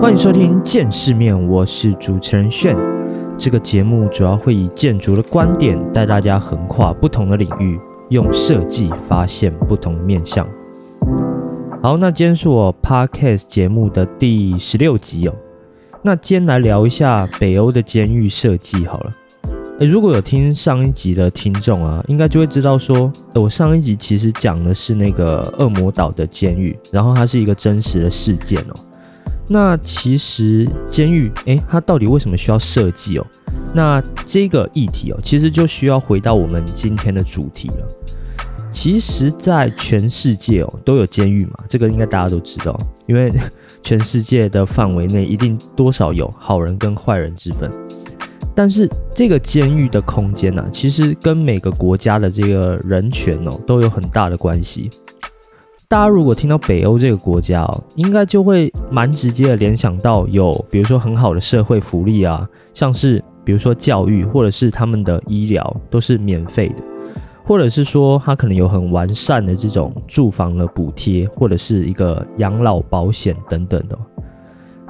欢迎收听《见世面》，我是主持人炫。这个节目主要会以建筑的观点带大家横跨不同的领域，用设计发现不同面向。好，那今天是我 Podcast 节目的第十六集哦。那今天来聊一下北欧的监狱设计好了。诶，如果有听上一集的听众啊，应该就会知道说，我上一集其实讲的是那个恶魔岛的监狱，然后它是一个真实的事件哦。那其实监狱，诶，它到底为什么需要设计哦？那这个议题哦，其实就需要回到我们今天的主题了。其实，在全世界哦，都有监狱嘛，这个应该大家都知道，因为 全世界的范围内一定多少有好人跟坏人之分。但是这个监狱的空间呢，其实跟每个国家的这个人权哦，都有很大的关系。大家如果听到北欧这个国家，应该就会蛮直接的联想到有，比如说很好的社会福利啊，像是比如说教育或者是他们的医疗都是免费的，或者是说他可能有很完善的这种住房的补贴，或者是一个养老保险等等的。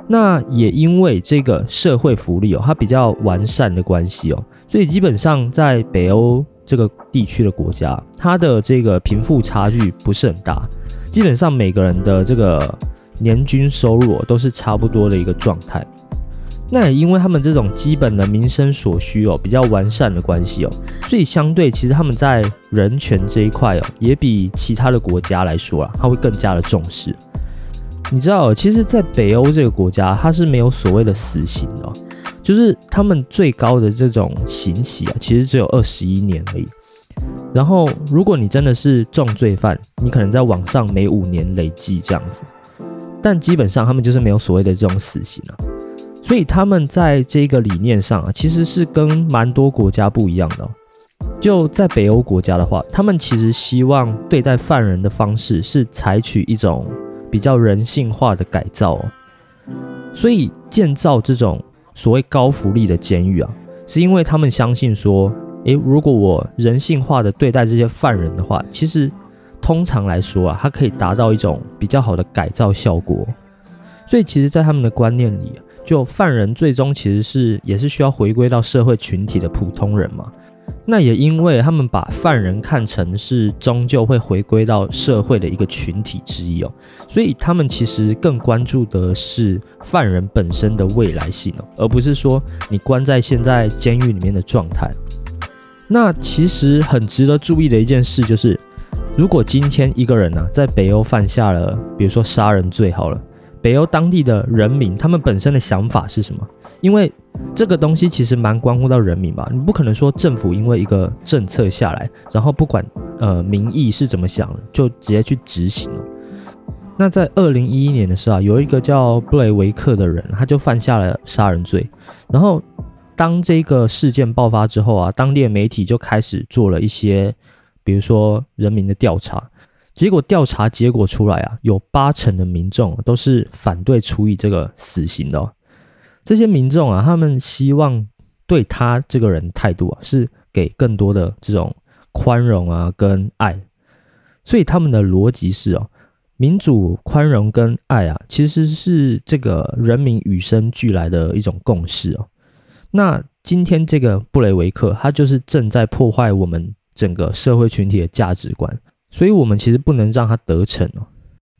那也因为这个社会福利哦，它比较完善的关系哦，所以基本上在北欧这个地区的国家，它的这个贫富差距不是很大。基本上每个人的这个年均收入都是差不多的一个状态。那也因为他们这种基本的民生所需哦比较完善的关系哦，所以相对其实他们在人权这一块哦也比其他的国家来说啊，他会更加的重视。你知道，其实，在北欧这个国家，它是没有所谓的死刑的，就是他们最高的这种刑期啊，其实只有二十一年而已。然后，如果你真的是重罪犯，你可能在网上每五年累计这样子，但基本上他们就是没有所谓的这种死刑啊。所以他们在这个理念上啊，其实是跟蛮多国家不一样的。就在北欧国家的话，他们其实希望对待犯人的方式是采取一种比较人性化的改造哦。所以建造这种所谓高福利的监狱啊，是因为他们相信说。诶，如果我人性化的对待这些犯人的话，其实通常来说啊，它可以达到一种比较好的改造效果。所以，其实，在他们的观念里，就犯人最终其实是也是需要回归到社会群体的普通人嘛。那也因为他们把犯人看成是终究会回归到社会的一个群体之一哦，所以他们其实更关注的是犯人本身的未来性哦，而不是说你关在现在监狱里面的状态。那其实很值得注意的一件事就是，如果今天一个人呢在北欧犯下了，比如说杀人罪，好了，北欧当地的人民他们本身的想法是什么？因为这个东西其实蛮关乎到人民吧，你不可能说政府因为一个政策下来，然后不管呃民意是怎么想，就直接去执行。那在二零一一年的时候啊，有一个叫布雷维克的人，他就犯下了杀人罪，然后。当这个事件爆发之后啊，当地的媒体就开始做了一些，比如说人民的调查，结果调查结果出来啊，有八成的民众都是反对处以这个死刑的。这些民众啊，他们希望对他这个人态度啊，是给更多的这种宽容啊跟爱，所以他们的逻辑是哦，民主、宽容跟爱啊，其实是这个人民与生俱来的一种共识哦。那今天这个布雷维克，他就是正在破坏我们整个社会群体的价值观，所以我们其实不能让他得逞哦。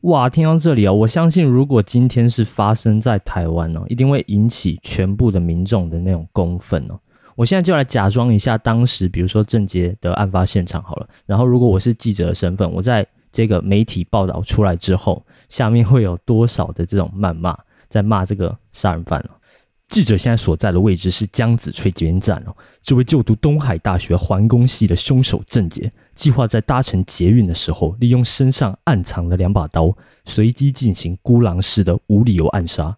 哇，听到这里啊，我相信如果今天是发生在台湾哦，一定会引起全部的民众的那种公愤哦。我现在就来假装一下，当时比如说郑杰的案发现场好了，然后如果我是记者的身份，我在这个媒体报道出来之后，下面会有多少的这种谩骂，在骂这个杀人犯呢。记者现在所在的位置是江子翠捷运站哦。这位就读东海大学环工系的凶手郑杰，计划在搭乘捷运的时候，利用身上暗藏的两把刀，随机进行孤狼式的无理由暗杀。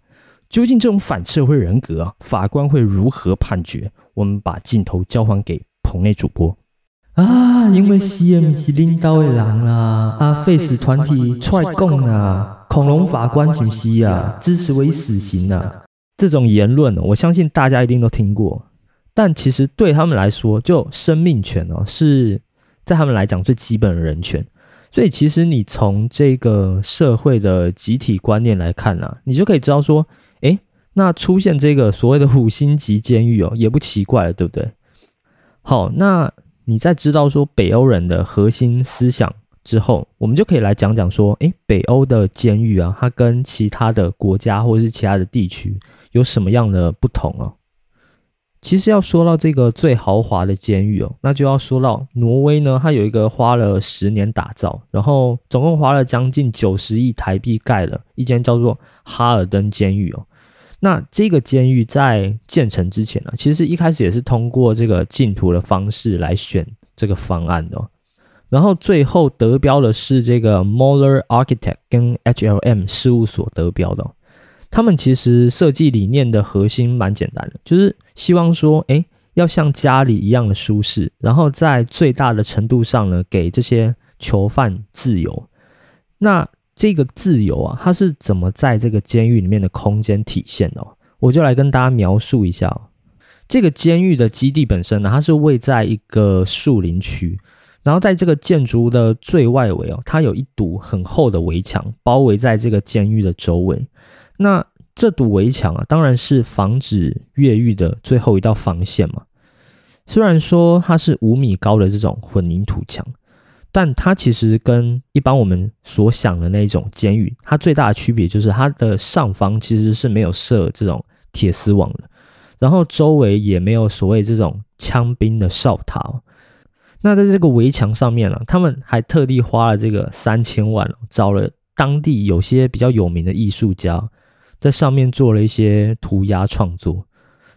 究竟这种反社会人格啊，法官会如何判决？我们把镜头交还给棚内主播啊，因为 CM 是领导的人啊，啊，face 团体出来讲啊，恐龙法官是不是啊？支持为死刑啊？这种言论，我相信大家一定都听过，但其实对他们来说，就生命权哦，是在他们来讲最基本的人权。所以，其实你从这个社会的集体观念来看呢，你就可以知道说，诶，那出现这个所谓的五星级监狱哦，也不奇怪了，对不对？好，那你在知道说北欧人的核心思想之后，我们就可以来讲讲说，诶，北欧的监狱啊，它跟其他的国家或者是其他的地区有什么样的不同哦？其实要说到这个最豪华的监狱哦，那就要说到挪威呢，它有一个花了十年打造，然后总共花了将近九十亿台币盖了一间叫做哈尔登监狱哦。那这个监狱在建成之前呢，其实一开始也是通过这个竞图的方式来选这个方案的，然后最后得标的是这个 Moller Architect 跟 HLM 事务所得标的。他们其实设计理念的核心蛮简单的，就是希望说，哎，要像家里一样的舒适，然后在最大的程度上呢，给这些囚犯自由。那这个自由啊，它是怎么在这个监狱里面的空间体现的？我就来跟大家描述一下。这个监狱的基地本身呢，它是位在一个树林区，然后在这个建筑的最外围哦，它有一堵很厚的围墙包围在这个监狱的周围。那这堵围墙啊，当然是防止越狱的最后一道防线嘛。虽然说它是五米高的这种混凝土墙，但它其实跟一般我们所想的那种监狱，它最大的区别就是它的上方其实是没有设这种铁丝网的，然后周围也没有所谓这种枪兵的哨塔。那在这个围墙上面呢，他们还特地花了这个三千万，找了当地有些比较有名的艺术家。在上面做了一些涂鸦创作，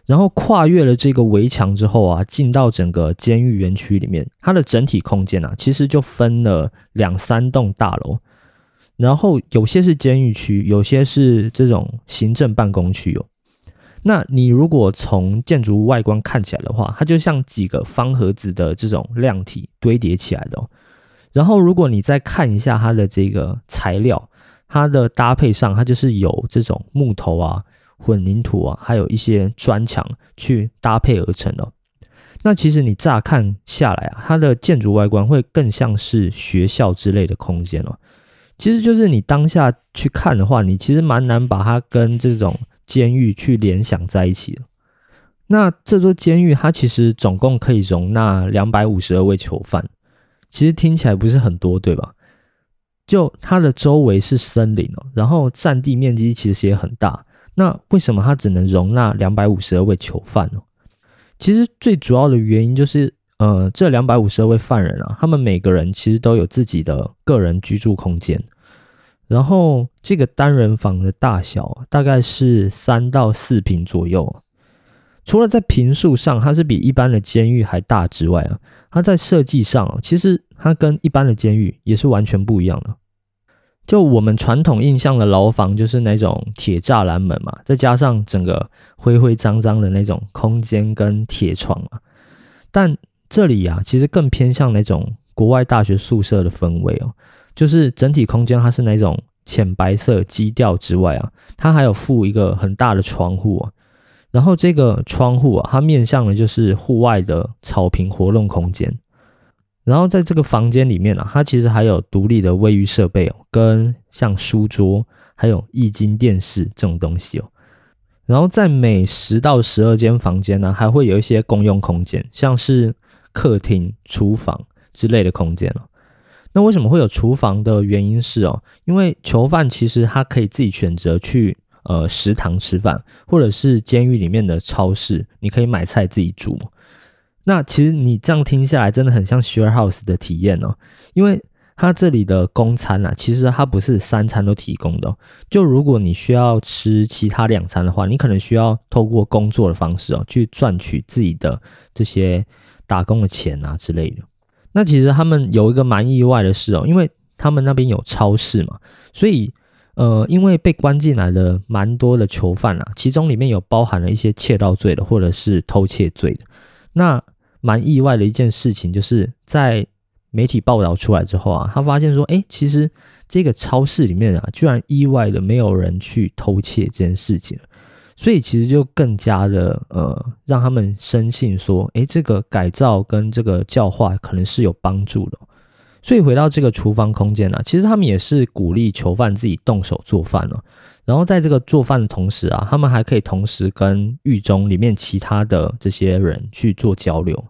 然后跨越了这个围墙之后啊，进到整个监狱园区里面，它的整体空间啊，其实就分了两三栋大楼，然后有些是监狱区，有些是这种行政办公区哦。那你如果从建筑物外观看起来的话，它就像几个方盒子的这种量体堆叠起来的。然后如果你再看一下它的这个材料。它的搭配上，它就是有这种木头啊、混凝土啊，还有一些砖墙去搭配而成的。那其实你乍看下来啊，它的建筑外观会更像是学校之类的空间哦。其实就是你当下去看的话，你其实蛮难把它跟这种监狱去联想在一起的。那这座监狱它其实总共可以容纳两百五十二位囚犯，其实听起来不是很多，对吧？就它的周围是森林哦，然后占地面积其实也很大。那为什么它只能容纳两百五十二位囚犯呢？其实最主要的原因就是，呃，这两百五十二位犯人啊，他们每个人其实都有自己的个人居住空间。然后这个单人房的大小大概是三到四平左右。除了在平数上它是比一般的监狱还大之外啊，它在设计上其实。它跟一般的监狱也是完全不一样的。就我们传统印象的牢房，就是那种铁栅栏门嘛，再加上整个灰灰脏脏的那种空间跟铁床啊。但这里啊，其实更偏向那种国外大学宿舍的氛围哦，就是整体空间它是那种浅白色基调之外啊，它还有附一个很大的窗户啊。然后这个窗户啊，它面向的就是户外的草坪活动空间。然后在这个房间里面啊，它其实还有独立的卫浴设备哦，跟像书桌，还有液晶电视这种东西哦。然后在每十到十二间房间呢，还会有一些公用空间，像是客厅、厨房之类的空间哦。那为什么会有厨房的原因是哦，因为囚犯其实他可以自己选择去呃食堂吃饭，或者是监狱里面的超市，你可以买菜自己煮。那其实你这样听下来，真的很像 share house 的体验哦，因为它这里的公餐啊，其实它不是三餐都提供的。就如果你需要吃其他两餐的话，你可能需要透过工作的方式哦，去赚取自己的这些打工的钱啊之类的。那其实他们有一个蛮意外的事哦，因为他们那边有超市嘛，所以呃，因为被关进来的蛮多的囚犯啊，其中里面有包含了一些窃盗罪的，或者是偷窃罪的，那。蛮意外的一件事情，就是在媒体报道出来之后啊，他发现说，哎，其实这个超市里面啊，居然意外的没有人去偷窃这件事情，所以其实就更加的呃，让他们深信说，诶，这个改造跟这个教化可能是有帮助的，所以回到这个厨房空间呢，其实他们也是鼓励囚犯自己动手做饭哦。然后在这个做饭的同时啊，他们还可以同时跟狱中里面其他的这些人去做交流。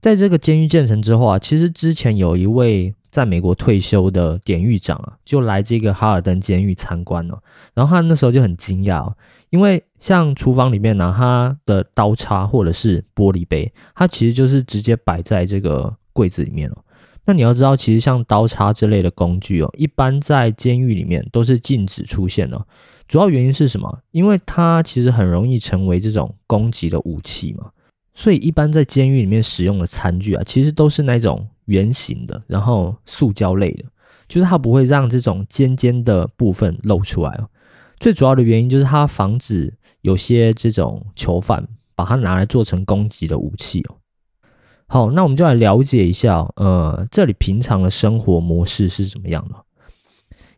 在这个监狱建成之后啊，其实之前有一位在美国退休的典狱长啊，就来这个哈尔登监狱参观了。然后他那时候就很惊讶，因为像厨房里面呢，他的刀叉或者是玻璃杯，它其实就是直接摆在这个柜子里面了。那你要知道，其实像刀叉之类的工具哦，一般在监狱里面都是禁止出现的。主要原因是什么？因为它其实很容易成为这种攻击的武器嘛。所以一般在监狱里面使用的餐具啊，其实都是那种圆形的，然后塑胶类的，就是它不会让这种尖尖的部分露出来哦。最主要的原因就是它防止有些这种囚犯把它拿来做成攻击的武器哦。好，那我们就来了解一下，呃，这里平常的生活模式是怎么样的？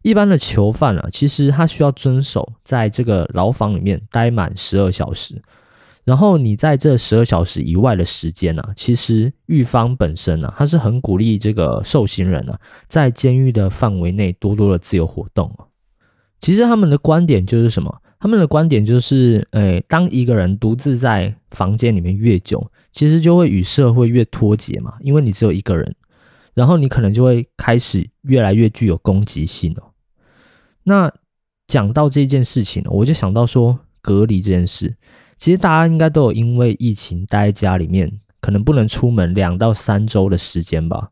一般的囚犯啊，其实他需要遵守在这个牢房里面待满十二小时，然后你在这十二小时以外的时间呢，其实狱方本身呢，他是很鼓励这个受刑人呢，在监狱的范围内多多的自由活动其实他们的观点就是什么？他们的观点就是，诶，当一个人独自在房间里面越久，其实就会与社会越脱节嘛，因为你只有一个人，然后你可能就会开始越来越具有攻击性哦。那讲到这件事情，我就想到说隔离这件事，其实大家应该都有因为疫情待在家里面，可能不能出门两到三周的时间吧。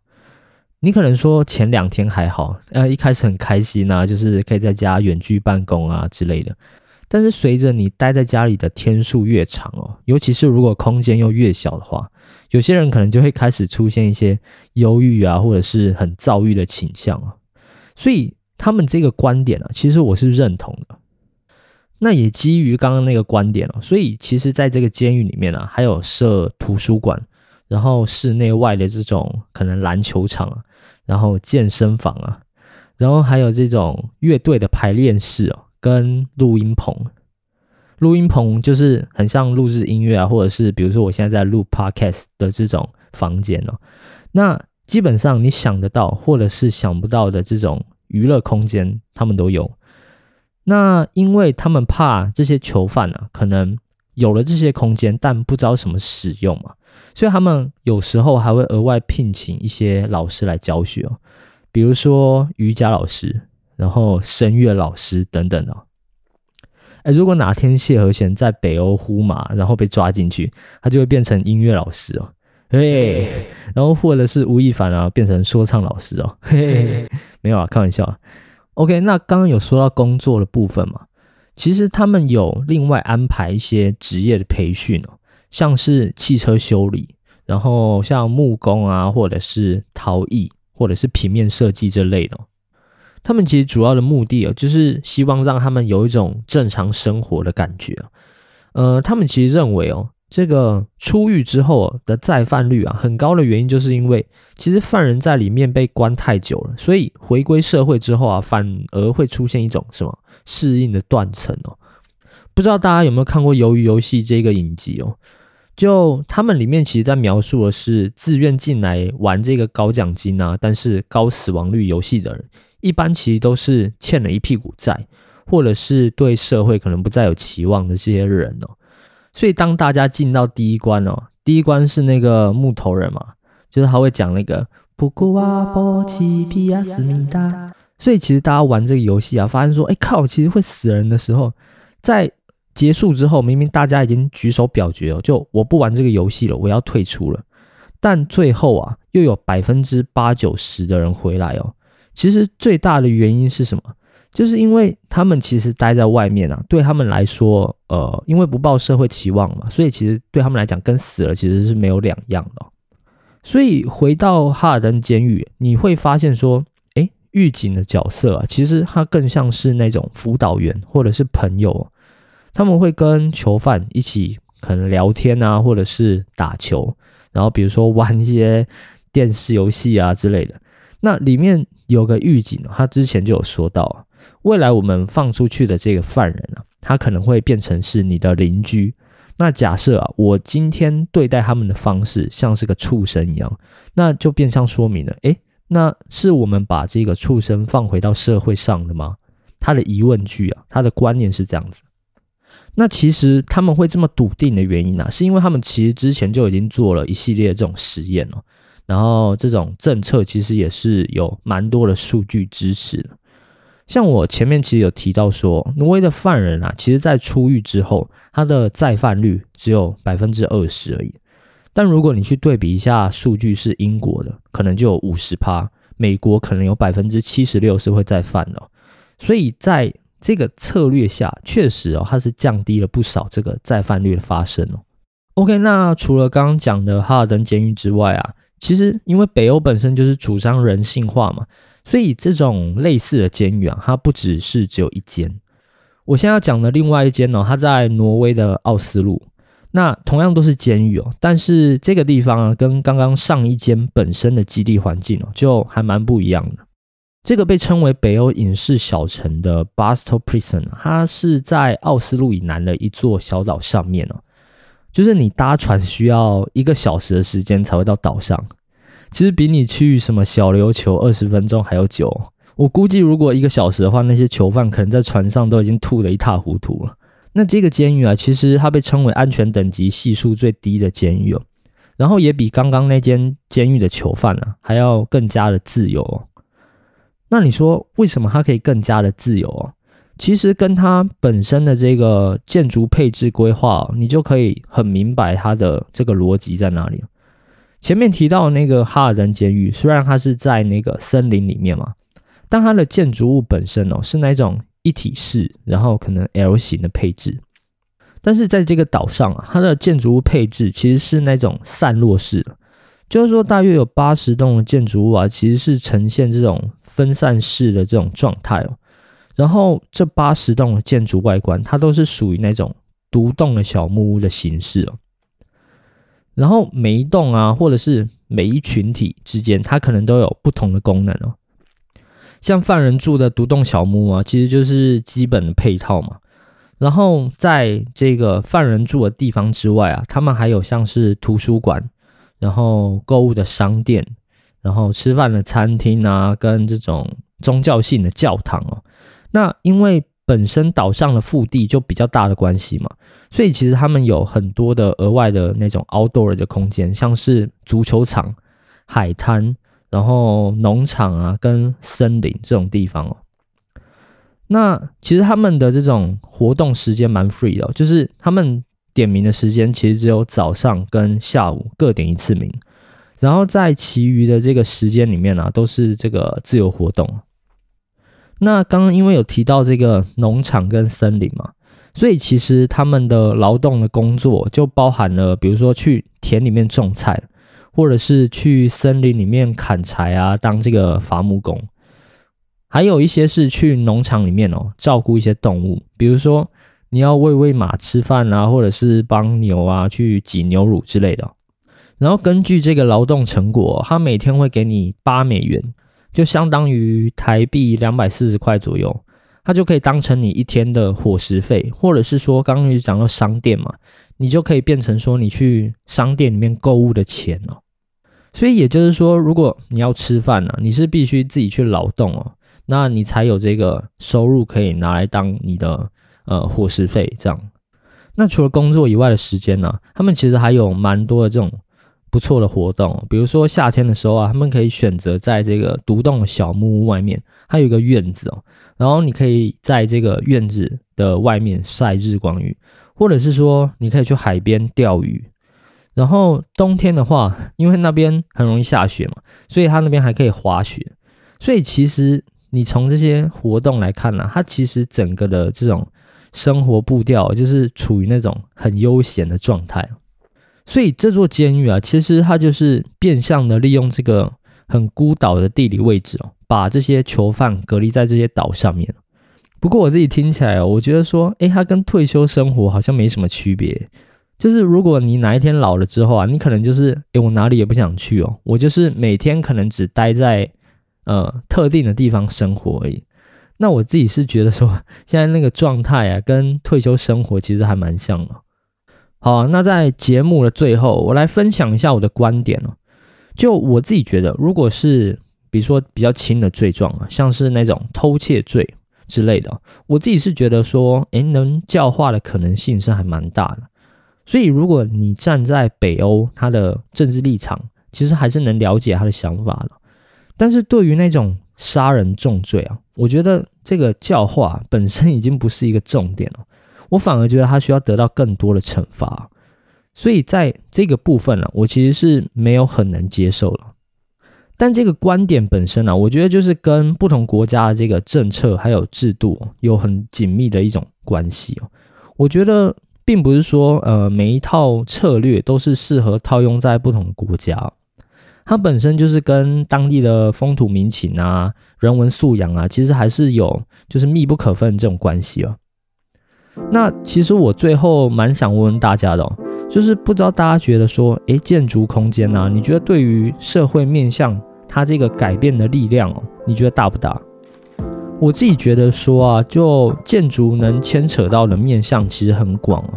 你可能说前两天还好，呃，一开始很开心啊，就是可以在家远距办公啊之类的。但是随着你待在家里的天数越长哦，尤其是如果空间又越小的话，有些人可能就会开始出现一些忧郁啊，或者是很躁郁的倾向啊。所以他们这个观点啊，其实我是认同的。那也基于刚刚那个观点哦，所以其实在这个监狱里面啊，还有设图书馆，然后室内外的这种可能篮球场啊，然后健身房啊，然后还有这种乐队的排练室哦。跟录音棚，录音棚就是很像录制音乐啊，或者是比如说我现在在录 podcast 的这种房间哦。那基本上你想得到或者是想不到的这种娱乐空间，他们都有。那因为他们怕这些囚犯啊，可能有了这些空间，但不知道什么使用嘛，所以他们有时候还会额外聘请一些老师来教学哦，比如说瑜伽老师。然后声乐老师等等哦，哎，如果哪天谢和弦在北欧呼马，然后被抓进去，他就会变成音乐老师哦，嘿，然后或者是吴亦凡啊，变成说唱老师哦，嘿，没有啊，开玩笑。OK，那刚刚有说到工作的部分嘛，其实他们有另外安排一些职业的培训哦，像是汽车修理，然后像木工啊，或者是陶艺，或者是平面设计这类的。他们其实主要的目的啊，就是希望让他们有一种正常生活的感觉呃，他们其实认为哦，这个出狱之后的再犯率啊很高的原因，就是因为其实犯人在里面被关太久了，所以回归社会之后啊，反而会出现一种什么适应的断层哦。不知道大家有没有看过《鱿鱼游戏》这个影集哦？就他们里面其实在描述的是自愿进来玩这个高奖金啊，但是高死亡率游戏的人。一般其实都是欠了一屁股债，或者是对社会可能不再有期望的这些人哦。所以当大家进到第一关哦，第一关是那个木头人嘛，就是他会讲那个布古瓦波奇皮亚斯米达。所以其实大家玩这个游戏啊，发现说，哎靠，其实会死人的时候，在结束之后，明明大家已经举手表决哦，就我不玩这个游戏了，我要退出了。但最后啊，又有百分之八九十的人回来哦。其实最大的原因是什么？就是因为他们其实待在外面啊，对他们来说，呃，因为不抱社会期望嘛，所以其实对他们来讲，跟死了其实是没有两样的。所以回到哈尔登监狱，你会发现说，诶，狱警的角色啊，其实他更像是那种辅导员或者是朋友，他们会跟囚犯一起可能聊天啊，或者是打球，然后比如说玩一些电视游戏啊之类的。那里面。有个狱警，他之前就有说到，未来我们放出去的这个犯人啊，他可能会变成是你的邻居。那假设啊，我今天对待他们的方式像是个畜生一样，那就变相说明了，诶，那是我们把这个畜生放回到社会上的吗？他的疑问句啊，他的观念是这样子。那其实他们会这么笃定的原因呢，是因为他们其实之前就已经做了一系列这种实验了，然后这种政策其实也是有蛮多的数据支持的。像我前面其实有提到说，挪威的犯人啊，其实在出狱之后，他的再犯率只有百分之二十而已。但如果你去对比一下数据，是英国的，可能就有五十趴；美国可能有百分之七十六是会再犯的。所以在这个策略下，确实哦，它是降低了不少这个再犯率的发生哦。OK，那除了刚刚讲的哈尔登监狱之外啊，其实因为北欧本身就是主张人性化嘛，所以这种类似的监狱啊，它不只是只有一间。我现在要讲的另外一间呢，它在挪威的奥斯陆。那同样都是监狱哦，但是这个地方啊，跟刚刚上一间本身的基地环境哦，就还蛮不一样的。这个被称为北欧隐士小城的 Bastel Prison，它是在奥斯陆以南的一座小岛上面哦，就是你搭船需要一个小时的时间才会到岛上，其实比你去什么小琉球二十分钟还要久。我估计如果一个小时的话，那些囚犯可能在船上都已经吐得一塌糊涂了。那这个监狱啊，其实它被称为安全等级系数最低的监狱哦，然后也比刚刚那间监狱的囚犯呢还要更加的自由哦。那你说为什么它可以更加的自由哦？其实跟它本身的这个建筑配置规划，你就可以很明白它的这个逻辑在哪里。前面提到那个哈尔登监狱，虽然它是在那个森林里面嘛，但它的建筑物本身哦是那种。一体式，然后可能 L 型的配置，但是在这个岛上啊，它的建筑物配置其实是那种散落式的，就是说大约有八十栋的建筑物啊，其实是呈现这种分散式的这种状态哦。然后这八十栋的建筑外观，它都是属于那种独栋的小木屋的形式哦。然后每一栋啊，或者是每一群体之间，它可能都有不同的功能哦。像犯人住的独栋小木屋啊，其实就是基本的配套嘛。然后在这个犯人住的地方之外啊，他们还有像是图书馆，然后购物的商店，然后吃饭的餐厅啊，跟这种宗教性的教堂哦。那因为本身岛上的腹地就比较大的关系嘛，所以其实他们有很多的额外的那种 outdoor 的空间，像是足球场、海滩。然后农场啊，跟森林这种地方哦，那其实他们的这种活动时间蛮 free 的，就是他们点名的时间其实只有早上跟下午各点一次名，然后在其余的这个时间里面呢，都是这个自由活动。那刚刚因为有提到这个农场跟森林嘛，所以其实他们的劳动的工作就包含了，比如说去田里面种菜。或者是去森林里面砍柴啊，当这个伐木工，还有一些是去农场里面哦，照顾一些动物，比如说你要喂喂马吃饭啊，或者是帮牛啊去挤牛乳之类的。然后根据这个劳动成果，他每天会给你八美元，就相当于台币两百四十块左右，它就可以当成你一天的伙食费，或者是说刚刚讲到商店嘛，你就可以变成说你去商店里面购物的钱哦。所以也就是说，如果你要吃饭呢，你是必须自己去劳动哦，那你才有这个收入可以拿来当你的呃伙食费这样。那除了工作以外的时间呢，他们其实还有蛮多的这种不错的活动，比如说夏天的时候啊，他们可以选择在这个独栋的小木屋外面，它有一个院子哦，然后你可以在这个院子的外面晒日光浴，或者是说你可以去海边钓鱼。然后冬天的话，因为那边很容易下雪嘛，所以他那边还可以滑雪。所以其实你从这些活动来看呢，它其实整个的这种生活步调就是处于那种很悠闲的状态。所以这座监狱啊，其实它就是变相的利用这个很孤岛的地理位置哦，把这些囚犯隔离在这些岛上面。不过我自己听起来哦，我觉得说，诶，它跟退休生活好像没什么区别。就是如果你哪一天老了之后啊，你可能就是，诶，我哪里也不想去哦，我就是每天可能只待在呃特定的地方生活而已。那我自己是觉得说，现在那个状态啊，跟退休生活其实还蛮像的。好，那在节目的最后，我来分享一下我的观点哦。就我自己觉得，如果是比如说比较轻的罪状啊，像是那种偷窃罪之类的，我自己是觉得说，诶，能教化的可能性是还蛮大的。所以如果你站在北欧他的政治立场，其实还是能了解他的想法的。但是对于那种杀人重罪啊，我觉得这个教化本身已经不是一个重点了，我反而觉得他需要得到更多的惩罚。所以在这个部分呢，我其实是没有很能接受了。但这个观点本身呢，我觉得就是跟不同国家的这个政策还有制度有很紧密的一种关系哦。我觉得并不是说呃每一套策略都是适合套用在不同国家，它本身就是跟当地的风土民情啊、人文素养啊，其实还是有就是密不可分这种关系哦。那其实我最后蛮想问问大家的哦。就是不知道大家觉得说，诶，建筑空间呢？你觉得对于社会面向它这个改变的力量哦，你觉得大不大？我自己觉得说啊，就建筑能牵扯到的面向其实很广啊。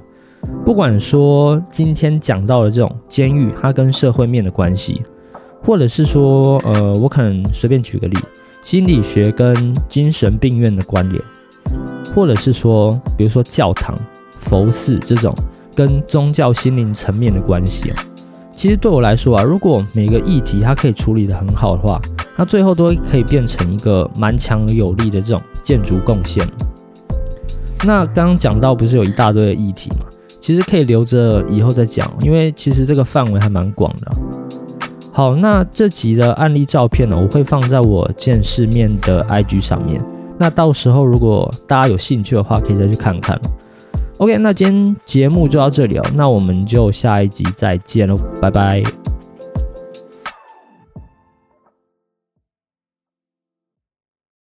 不管说今天讲到的这种监狱，它跟社会面的关系，或者是说，呃，我可能随便举个例，心理学跟精神病院的关联，或者是说，比如说教堂、佛寺这种。跟宗教心灵层面的关系，其实对我来说啊，如果每个议题它可以处理得很好的话，那最后都可以变成一个蛮强而有力的这种建筑贡献。那刚刚讲到不是有一大堆的议题嘛，其实可以留着以后再讲，因为其实这个范围还蛮广的。好，那这集的案例照片呢，我会放在我见世面的 IG 上面，那到时候如果大家有兴趣的话，可以再去看看。OK，那今天节目就到这里哦，那我们就下一集再见喽，拜拜。